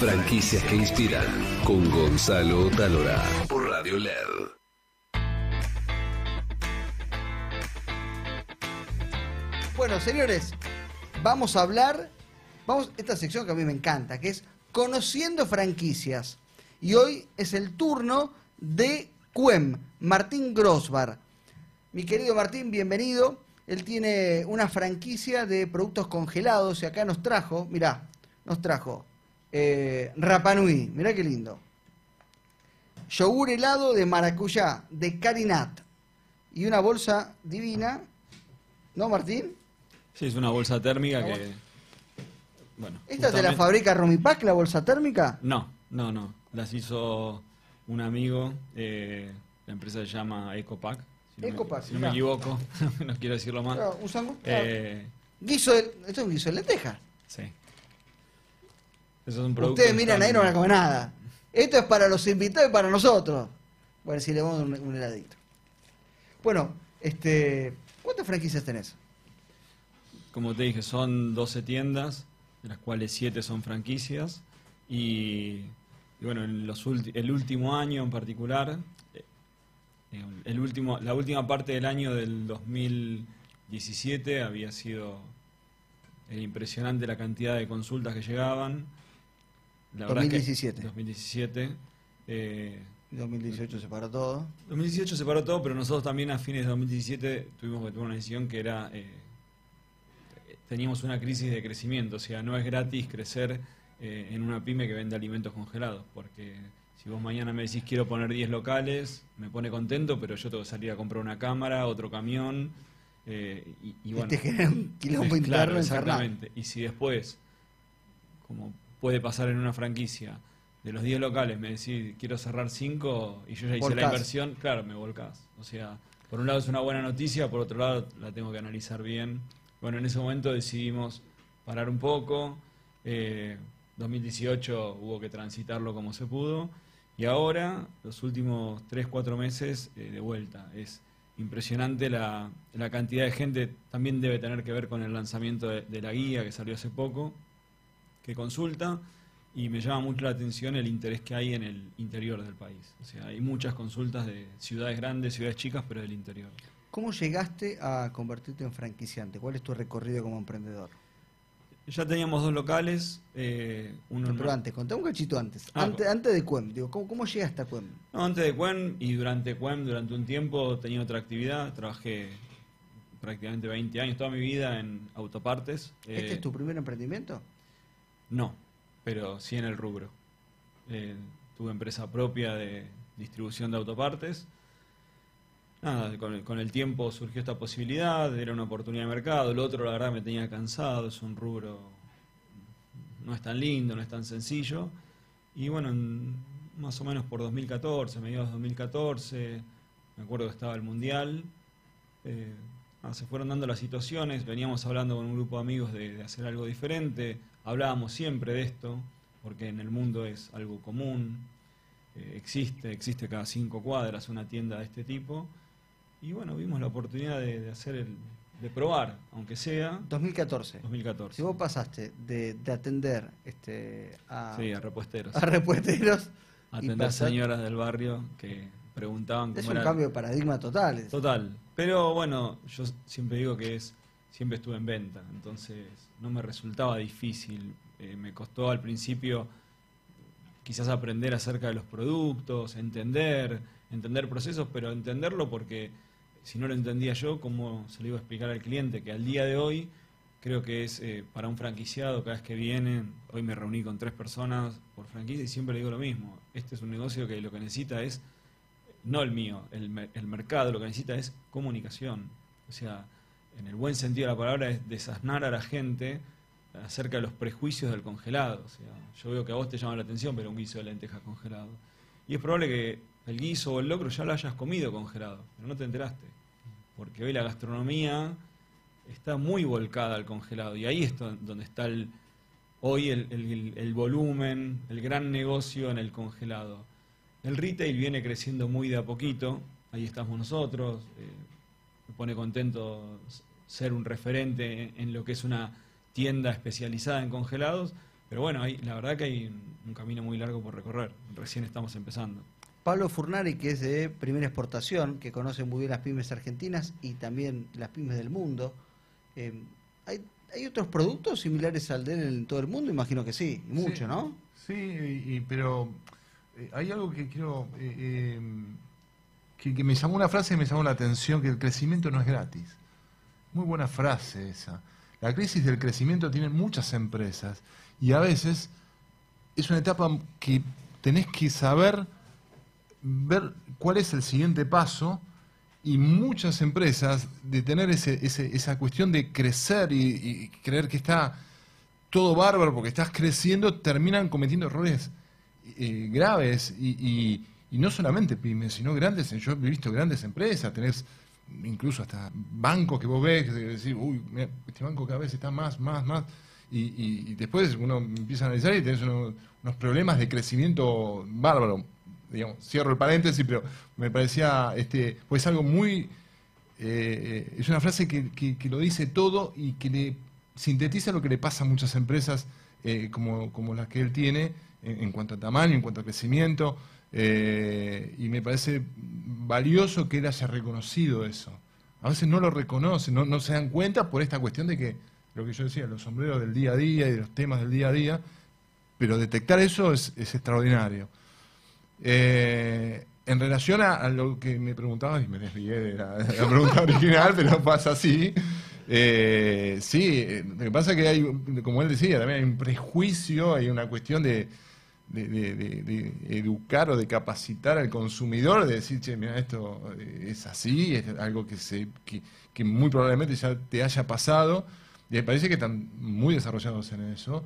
Franquicias que inspiran con Gonzalo Talora por Radio LED. Bueno, señores, vamos a hablar, vamos esta sección que a mí me encanta, que es conociendo franquicias. Y hoy es el turno de Cuem, Martín Grosbar. Mi querido Martín, bienvenido. Él tiene una franquicia de productos congelados y acá nos trajo, mirá, nos trajo eh, Rapanui, mirá qué lindo. Yogur helado de maracuyá, de Carinat. Y una bolsa divina, ¿no, Martín? Sí, es una bolsa térmica que. Bueno. ¿Esta te la justamente- fabrica Romipac, la bolsa térmica? No, no, no. Las hizo un amigo. eh, la empresa se llama Ecopac. Si no me- si no me equivoco, no quiero decirlo mal. Claro, un sangu- claro. Eh, Guiso de, esto es un guiso de lenteja. sí. Ustedes miran ahí no van a comer nada. Esto es para los invitados y para nosotros. Bueno, si le vamos un, un heladito. Bueno, este, ¿cuántas franquicias tenés? Como te dije, son 12 tiendas, de las cuales 7 son franquicias. Y, y bueno, en los ulti- el último año en particular, eh, el último, la última parte del año del 2017 había sido eh, impresionante la cantidad de consultas que llegaban. La verdad es que- 2017. 2017. eh, 2018 se paró todo. 2018 se paró todo, pero nosotros también a fines de 2017 tuvimos que tomar una decisión que era, eh, teníamos una crisis de crecimiento, o sea, no es gratis crecer eh, en una pyme que vende alimentos congelados, porque si vos mañana me decís quiero poner 10 locales, me pone contento, pero yo tengo que salir a comprar una cámara, otro camión, eh, y, y bueno... te genera un quilombo Claro, interno infernal. exactamente. Y si después, como puede pasar en una franquicia, de los 10 locales me decís quiero cerrar 5 y yo ya hice la inversión, claro, me volcás. O sea, por un lado es una buena noticia, por otro lado la tengo que analizar bien. Bueno, en ese momento decidimos parar un poco. eh, 2018 hubo que transitarlo como se pudo. Y ahora, los últimos 3, 4 meses, eh, de vuelta. Es impresionante la, la cantidad de gente. También debe tener que ver con el lanzamiento de, de la guía que salió hace poco, que consulta. Y me llama mucho la atención el interés que hay en el interior del país. O sea, hay muchas consultas de ciudades grandes, ciudades chicas, pero del interior. ¿Cómo llegaste a convertirte en franquiciante? ¿Cuál es tu recorrido como emprendedor? Ya teníamos dos locales. eh, uno Pero no- antes, contá un cachito antes. Ah, antes, antes de Cuem, digo, ¿cómo, cómo llegaste a Cuem? No, antes de Cuen y durante Cuen, durante un tiempo tenía otra actividad. Trabajé prácticamente 20 años, toda mi vida en autopartes. ¿Este Eh, es tu primer emprendimiento? No, pero sí en el rubro. Eh, tuve empresa propia de distribución de autopartes. Nada, con el, tiempo surgió esta posibilidad, era una oportunidad de mercado. El otro, la verdad, me tenía cansado, es un rubro, no es tan lindo, no es tan sencillo. Y bueno, en- más o menos por 2014, mediados de 2014, me acuerdo que estaba el Mundial. eh, se fueron dando las situaciones, veníamos hablando con un grupo de amigos de hacer algo diferente, hablábamos siempre de esto, porque en el mundo es algo común, eh, existe, existe cada cinco cuadras una tienda de este tipo, y bueno, vimos la oportunidad de, de hacer el, de probar, aunque sea 2014. 2014. Si vos pasaste de, de atender este, a, Sí, a repuesteros. a repuesteros Atender pasar- señoras del barrio que preguntaban es cómo un era. cambio de paradigma total. Total. Pero bueno, yo siempre digo que es, siempre estuve en venta, entonces no me resultaba difícil. Eh, me costó al principio quizás aprender acerca de los productos, entender, entender procesos, pero entenderlo porque si no lo entendía yo, ¿cómo se lo iba a explicar al cliente? Que al día de hoy creo que es eh, para un franquiciado cada vez que vienen, hoy me reuní con tres personas por franquicia y siempre le digo lo mismo, este es un negocio que lo que necesita es no el mío, el, el mercado lo que necesita es comunicación. O sea, en el buen sentido de la palabra es desasnar a la gente acerca de los prejuicios del congelado. O sea, yo veo que a vos te llama la atención ver un guiso de lentejas congelado. Y es probable que el guiso o el locro ya lo hayas comido congelado, pero no te enteraste. Porque hoy la gastronomía está muy volcada al congelado y ahí es do- donde está el, hoy el, volumen, el gran negocio en el congelado. El retail viene creciendo muy de a poquito, ahí estamos nosotros, eh, me pone contento ser un referente en, en lo que es una tienda especializada en congelados, Pero bueno, hay, la verdad que hay un, un camino muy largo por recorrer. Recién estamos empezando. Pablo Furnari, que es de primera exportación, que conoce muy bien las pymes argentinas y también las pymes del mundo. Eh, ¿hay, ¿Hay otros productos similares al de él en todo el mundo? Imagino que sí, y mucho, Sí, ¿no? Sí, y- y- pero eh, hay algo que quiero. eh, eh, que, que me llamó una frase que me llamó la atención: que el crecimiento no es gratis. Muy buena frase esa. La crisis del crecimiento tiene muchas empresas y a veces es una etapa que tenés que saber ver cuál es el siguiente paso y muchas empresas de tener ese, ese- esa cuestión de crecer y, creer que está todo bárbaro porque estás creciendo, terminan cometiendo errores eh, graves y, y- y no solamente pymes, sino grandes, yo he visto grandes empresas, tenés incluso hasta bancos que vos ves, que decís, uy, mira, este banco cada vez está más, más, más, y, y- y después uno empieza a analizar y tenés uno- unos problemas de crecimiento bárbaro. Digamos, cierro el paréntesis, pero me parecía, este, pues algo muy, eh, es una frase que, que- que lo dice todo y que le sintetiza lo que le pasa a muchas empresas eh, como, como las que él tiene en, en cuanto a tamaño, en cuanto a crecimiento. Eh, y me parece valioso que él haya reconocido eso. A veces no lo reconocen, no, no se dan cuenta por esta cuestión de que, lo que yo decía, los sombreros del día a día y de los temas del día a día, pero detectar eso es, es extraordinario. Eh, en relación a, lo que me preguntabas, y me desvié de la, pregunta original, pero pasa así. eh, sí, lo que pasa es que hay, como él decía, también hay un prejuicio, hay una cuestión de, de- de- de- de educar o de capacitar al consumidor, de decir, che, mira, esto eh, es así, es algo que, se, que, que muy probablemente ya te haya pasado, y me parece que están muy desarrollados en eso,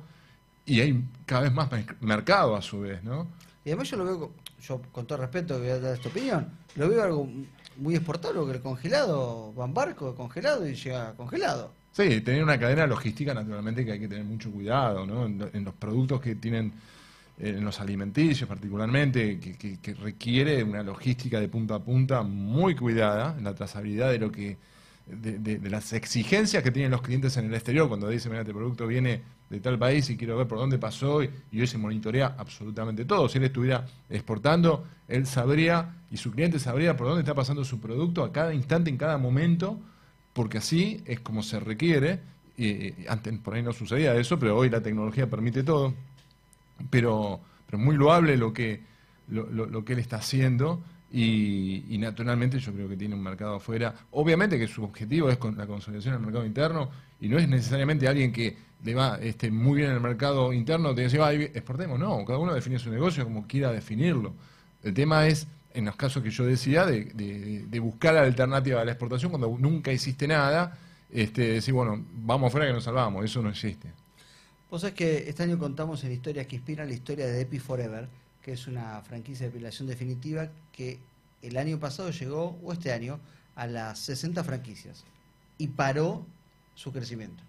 y hay cada vez más mer- mercado a su vez, ¿no? Y además yo lo veo, yo con todo respeto voy a dar esta opinión, lo veo algo muy exportable, porque el congelado va en barco congelado y llega congelado. Sí, tener una cadena logística naturalmente que hay que tener mucho cuidado, ¿no? En, lo- en los productos que tienen, en los alimenticios particularmente, que requiere una logística de punta a punta muy cuidada, en la trazabilidad de lo que, de, de- de las exigencias que tienen los clientes en el exterior cuando dicen, mira, este producto viene de tal país y quiero ver por dónde pasó y, y hoy se monitorea absolutamente todo. Si él estuviera exportando, él sabría y su cliente sabría por dónde está pasando su producto a cada instante, en cada momento, porque así es como se requiere. y antes por ahí no sucedía eso, pero hoy la tecnología permite todo. Pero, pero muy loable lo que, lo, lo- lo que él está haciendo y, y naturalmente yo creo que tiene un mercado afuera. Obviamente que su objetivo es con la consolidación del mercado interno y no es necesariamente alguien que le va este, muy bien en el mercado interno, te dice, "Ay, exportemos. No, cada uno define su negocio como quiera definirlo. El tema es, en los casos que yo decía, de, de- de buscar la alternativa a la exportación cuando nunca hiciste nada, este, decir, bueno, vamos afuera que nos salvamos, eso no existe. Vos sabés que este año contamos en Historias que Inspiran la historia de Epi Forever, que es una franquicia de depilación definitiva que el año pasado llegó, o este año, a las 60 franquicias y paró su crecimiento.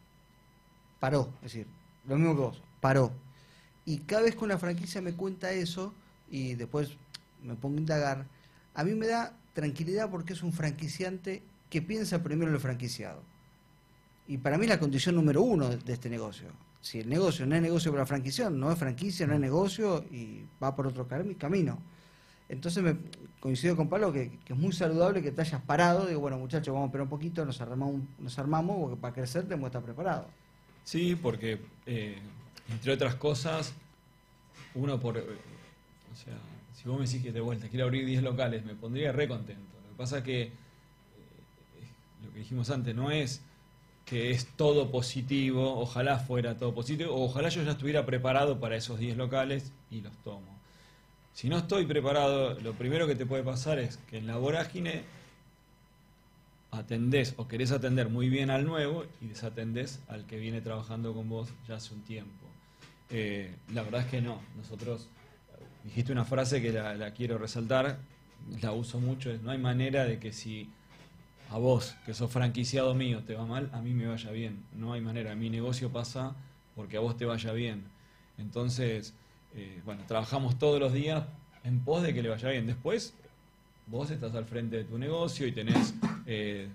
Paró, es decir, lo mismo que vos, paró. Y cada vez que una franquicia me cuenta eso y después me pongo a indagar, a mí me da tranquilidad porque es un franquiciante que piensa primero en el franquiciado. Y para mí es la condición número uno de, de este negocio. Si el negocio no es negocio para la franquicia, no es franquicia, no es negocio y va por otro cami- camino. Entonces me coincido con Pablo que, es muy saludable que te hayas parado. Digo, bueno muchachos, vamos a esperar un poquito, nos armamos, nos armamos porque para crecer tenemos que estar preparados. Sí, porque, eh, entre otras cosas, uno por... o sea, si vos me decís que de vuelta quiero abrir 10 locales, me pondría re contento. Lo que pasa es que, eh, lo que dijimos antes, no es que es todo positivo, ojalá fuera todo positivo, o ojalá yo ya estuviera preparado para esos 10 locales y los tomo. Si no estoy preparado, lo primero que te puede pasar es que en la vorágine atendés o querés atender muy bien al nuevo y desatendés al que viene trabajando con vos ya hace un tiempo. Eh, la verdad es que no. Nosotros, dijiste una frase que la, la quiero resaltar, la uso mucho, es no hay manera de que si a vos, que sos franquiciado mío, te va mal, a mí me vaya bien. No hay manera. Mi negocio pasa porque a vos te vaya bien. Entonces, eh, bueno, trabajamos todos los días en pos de que le vaya bien. Después, vos estás al frente de tu negocio y tenés eh,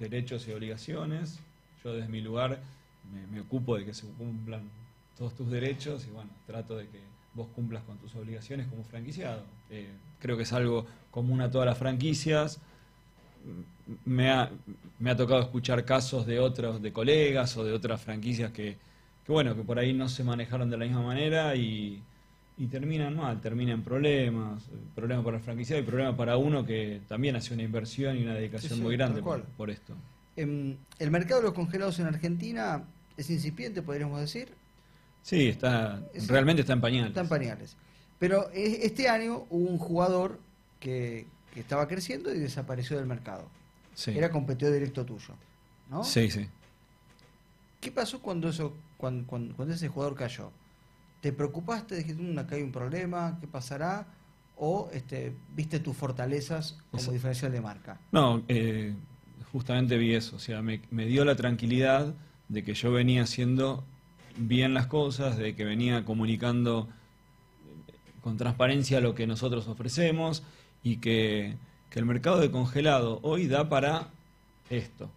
derechos y obligaciones. Yo desde mi lugar me, ocupo de que se cumplan todos tus derechos y bueno, trato de que vos cumplas con tus obligaciones como franquiciado. Eh, creo que es algo común a todas las franquicias. Me ha, me ha tocado escuchar casos de otros, de colegas o de otras franquicias que, que bueno, que por ahí no se manejaron de la misma manera y, y terminan mal, terminan problemas, problemas para el franquiciado y problemas para uno que también hace una inversión y una dedicación Sí, sí, muy grande por, esto. Em, el mercado de los congelados en Argentina es incipiente, podríamos decir. Sí, está, Es- realmente está en pañales. Está en pañales. Pero e- este año hubo un jugador que, que estaba creciendo y desapareció del mercado. Sí. Era competidor directo tuyo. ¿no? sí, sí. ¿Qué pasó cuando, eso, cuando, cuando, cuando ese jugador cayó? ¿Te preocupaste? Dijiste, "Mm, acá hay un problema, ¿qué pasará? ¿O este, viste tus fortalezas como diferencial de marca? No, eh, justamente vi eso. O sea, me, me dio la tranquilidad de que yo venía haciendo bien las cosas, de que venía comunicando eh, con transparencia lo que nosotros ofrecemos y que, que el mercado de congelado hoy da para esto.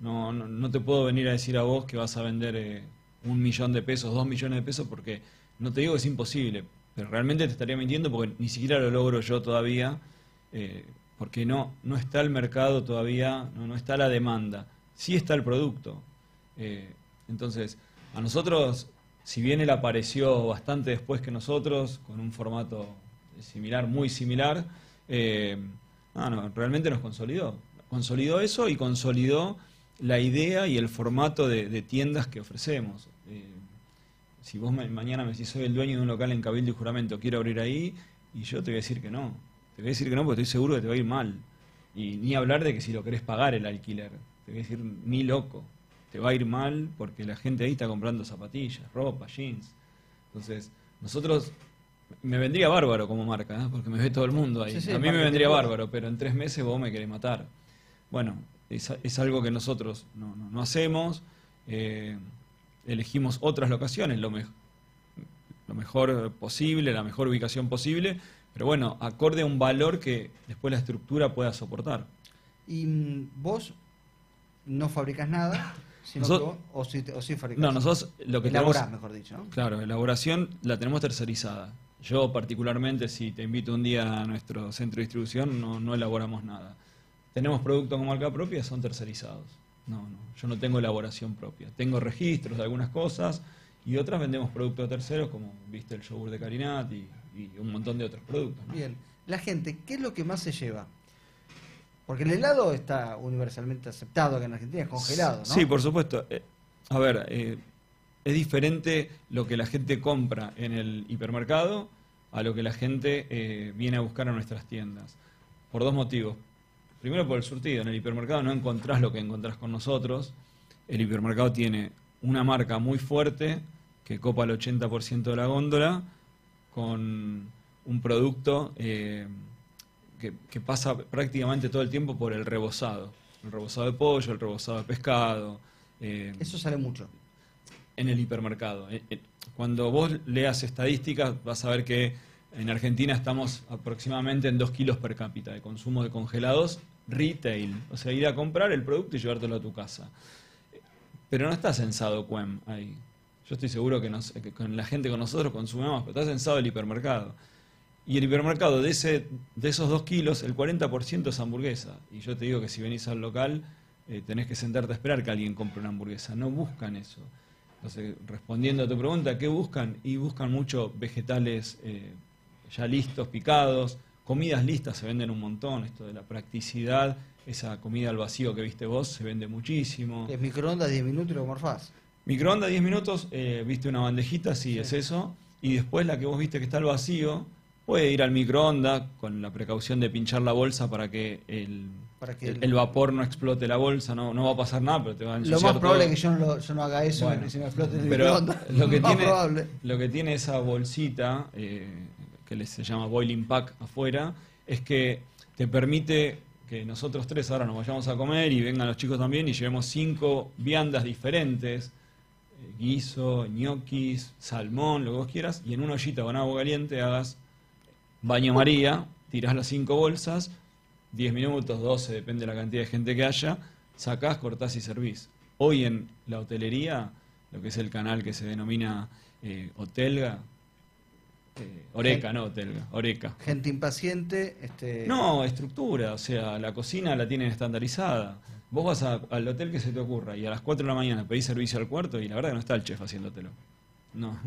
No, no, no te puedo venir a decir a vos que vas a vender eh, un millón de pesos, dos millones de pesos, porque no te digo que es imposible, pero realmente te estaría mintiendo porque ni siquiera lo logro yo todavía, eh, porque no, no está el mercado todavía, no, no está la demanda, sí está el producto. Eh, entonces, a nosotros, si bien él apareció bastante después que nosotros, con un formato similar, muy similar, eh, no, no, realmente nos consolidó. Consolidó eso y consolidó la idea y el formato de, tiendas que ofrecemos. Eh, si vos mañana me decís, soy el dueño de un local en Cabildo y Juramento, quiero abrir ahí, y yo te voy a decir que no. Te voy a decir que no porque estoy seguro que te va a ir mal. Y ni hablar de que si lo querés pagar el alquiler. Te voy a decir, ni loco. Te va a ir mal porque la gente ahí está comprando zapatillas, ropa, jeans. Entonces, nosotros, me vendría bárbaro como marca, ¿eh? porque me ve todo el mundo ahí. Sí, sí, a mí me vendría bárbaro, pero en tres meses vos me querés matar. Bueno, es, es algo que nosotros no, no- no hacemos. eh, elegimos otras locaciones, lo, lo mejor posible, la mejor ubicación posible, pero bueno, acorde a un valor que después la estructura pueda soportar. Y mm, vos no fabricas nada, sino Nosot- que vos, o sí, o sí fabricás. No, nosotros lo que Elaborás, tenemos... mejor dicho, ¿no? Claro, elaboración la tenemos tercerizada. Yo particularmente, si te invito un día a nuestro centro de distribución, no, no elaboramos nada. Tenemos productos con marca propia, son tercerizados. No, no, yo no tengo elaboración propia. Tengo registros de algunas cosas y otras vendemos productos terceros, como viste el yogur de Carinat y, y un montón de otros productos. ¿no? Bien. La gente, ¿qué es lo que más se lleva? Porque el helado está universalmente aceptado acá en Argentina, es congelado, ¿no? Sí, por supuesto. Eh, a ver, eh, es diferente lo que la gente compra en el hipermercado a lo que la gente eh, viene a buscar a nuestras tiendas. Por dos motivos. Primero por el surtido. En el hipermercado no encontrás lo que encontrás con nosotros. El hipermercado tiene una marca muy fuerte que copa el 80% de la góndola con un producto eh, que, pasa prácticamente todo el tiempo por el rebozado. El rebozado de pollo, el rebozado de pescado. eh, Eso sale mucho. En el hipermercado. Eh, eh, Cuando vos leas estadísticas, vas a ver que en Argentina estamos aproximadamente en 2 kilos per cápita de consumo de congelados retail. O sea, ir a comprar el producto y llevártelo a tu casa. Pero no está censado QUEM ahí. Yo estoy seguro que con la gente con nosotros consumimos, pero está censado el hipermercado. Y el hipermercado, de, ese, de esos 2 kilos, el 40% es hamburguesa. Y yo te digo que si venís al local, eh, tenés que sentarte a esperar que alguien compre una hamburguesa. No buscan eso. Entonces, respondiendo a tu pregunta, ¿qué buscan? Y buscan mucho vegetales eh, ya listos, picados, comidas listas se venden un montón, esto de la practicidad, esa comida al vacío que viste vos se vende muchísimo. Es microondas 10 minutos y lo morfás. Microondas 10 minutos, eh, viste una bandejita, sí, Sí. es eso. Y después la que vos viste que está al vacío, puede ir al microondas con la precaución de pinchar la bolsa para que el, Para que el, vapor no explote la bolsa, no, no va a pasar nada, pero te va a Lo ensuciar más probable todo. es que yo no, lo- yo no haga eso Bueno, y se me explote el pero lo que, tiene, probable. lo que tiene esa bolsita, eh, que se llama boiling pack afuera, es que te permite que nosotros tres ahora nos vayamos a comer y vengan los chicos también y llevemos cinco viandas diferentes, eh, guiso, ñoquis, salmón, lo que vos quieras, y en una ollita con agua caliente hagas baño María, tirás las cinco bolsas, 10 minutos, 12, depende de la cantidad de gente que haya, sacás, cortás y servís. Hoy en la hotelería, lo que es el canal que se denomina eh, Hotelga, eh, Oreca, no Hotelga, Oreca. Gente impaciente, este, No, estructura, o sea, la cocina la tienen estandarizada. Vos vas a- al hotel que se te ocurra y a las 4 de la mañana pedís servicio al cuarto y la verdad que no está el chef haciéndotelo. No.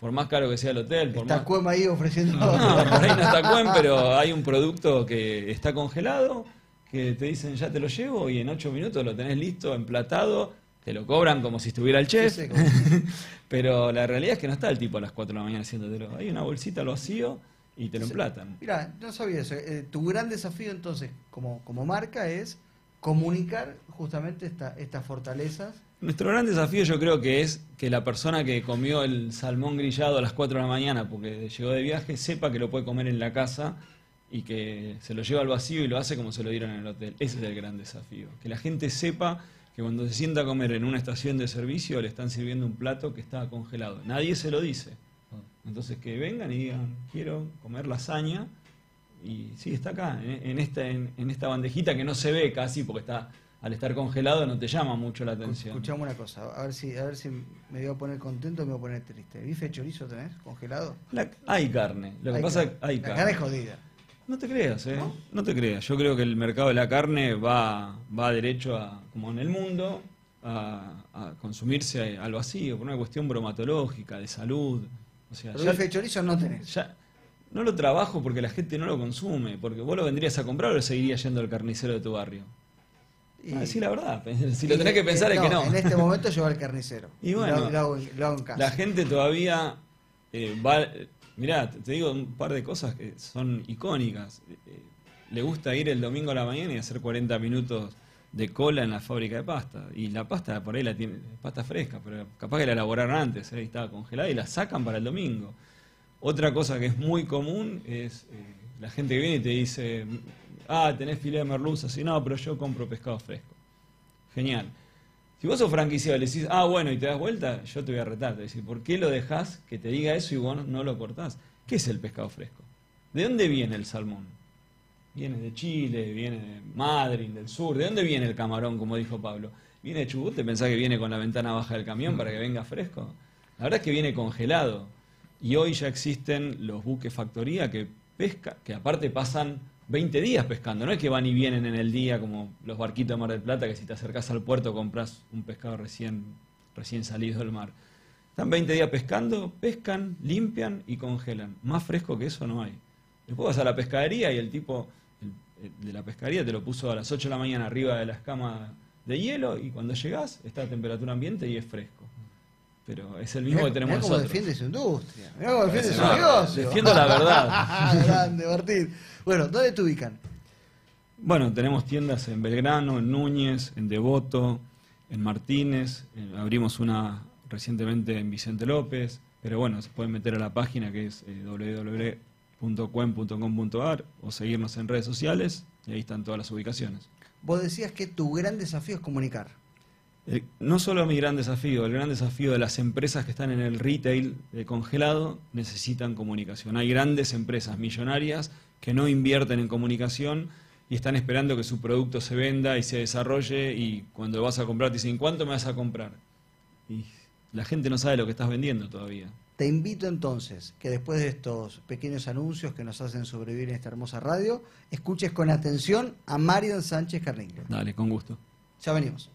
Por más caro que sea el hotel, por está más... Ahí ofreciendo. No, por ahí no está cuen, pero hay un producto que está congelado, que te dicen ya te lo llevo y en 8 minutos lo tenés listo, emplatado, te lo cobran como si estuviera el chef. Sí, sí, como- pero la realidad es que no está el tipo a las 4 de la mañana haciéndotelo. Hay una bolsita al vacío y te lo emplatan. Mira, no sabía eso. Eh, tu gran desafío entonces, como, como marca, es comunicar justamente esta, estas fortalezas. Nuestro gran desafío yo creo que es que la persona que comió el salmón grillado a las 4 de la mañana porque llegó de viaje sepa que lo puede comer en la casa y que se lo lleva al vacío y lo hace como se lo dieron en el hotel. Ese es el gran desafío. Que la gente sepa que cuando se sienta a comer en una estación de servicio le están sirviendo un plato que está congelado. Nadie se lo dice. Entonces que vengan y digan, quiero comer lasaña y sí, está acá, en, esta, en esta bandejita que no se ve casi porque está al estar congelado no te llama mucho la atención. Escuchame una cosa, a ver si, a ver si me voy a poner contento o me voy a poner triste. ¿Bife de chorizo tenés congelado? La- hay carne. Lo que Hay pasa es carne. que hay La carne. carne es jodida. No te creas, ¿eh? ¿No? te creas. Yo creo que el mercado de la carne va, va derecho a, como en el mundo, a, a consumirse al vacío por una cuestión bromatológica, de salud. O sea, Pero ya- bife de chorizo no tenés. ya no lo trabajo porque la gente no lo consume, porque vos lo vendrías a comprar o lo seguirías yendo al carnicero de tu barrio. Y- Ah, sí, la verdad. Si lo tenés que pensar es que no. En este momento lleva al carnicero. Y bueno, lo, lo hago, en- lo hago en casa. La gente todavía eh, va. Mirá, te, digo un par de cosas que son icónicas. Eh, eh, le gusta ir el domingo a la mañana y hacer 40 minutos de cola en la fábrica de pasta. Y la pasta por ahí la tiene, pasta fresca, pero capaz que la elaboraron antes, ¿eh? y estaba congelada y la sacan para el domingo. Otra cosa que es muy común es eh, la gente que viene y te dice, ah, tenés filé de merluza, así no, pero yo compro pescado fresco. Genial. Si vos sos franquiciado y le decís, ah, bueno, y te das vuelta, yo te voy a retar. Te decir, ¿por qué lo dejás que te diga eso y vos no, no lo cortás? ¿Qué es el pescado fresco? ¿De dónde viene el salmón? Viene de Chile, viene de Madrid, del sur. ¿De dónde viene el camarón, como dijo Pablo? ¿Viene de Chubut? ¿Te pensás que viene con la ventana baja del camión para que venga fresco? La verdad es que viene congelado. Y hoy ya existen los buques factoría que pesca, que aparte pasan 20 días pescando. No es que van y vienen en el día como los barquitos de Mar del Plata, que si te acercás al puerto compras un pescado recién, recién salido del mar. Están 20 días pescando, pescan, limpian y congelan. Más fresco que eso no hay. Después vas a la pescadería y el tipo de la pescadería te lo puso a las 8 de la mañana arriba de la escama de hielo y cuando llegás está a temperatura ambiente y es fresco. Pero es el mismo Mirá- que tenemos mirá cómo nosotros. defiende su industria. Mirá cómo defiende su No, negocio. defiendo la verdad. Grande, Martín. Bueno, ¿dónde te ubican? Bueno, tenemos tiendas en Belgrano, en Núñez, en Devoto, en Martínez, eh, abrimos una recientemente en Vicente López, pero bueno, se pueden meter a la página que es eh, www.cuen.com.ar o seguirnos en redes sociales y ahí están todas las ubicaciones. Vos decías que tu gran desafío es comunicar. Eh, no solo mi gran desafío, el gran desafío de las empresas que están en el retail de congelado necesitan comunicación. Hay grandes empresas millonarias que no invierten en comunicación y están esperando que su producto se venda y se desarrolle y cuando lo vas a comprar te dicen, ¿cuánto me vas a comprar? Y la gente no sabe lo que estás vendiendo todavía. Te invito entonces que después de estos pequeños anuncios que nos hacen sobrevivir en esta hermosa radio, escuches con atención a Marian Sánchez Carlingo. Dale, con gusto. Ya venimos.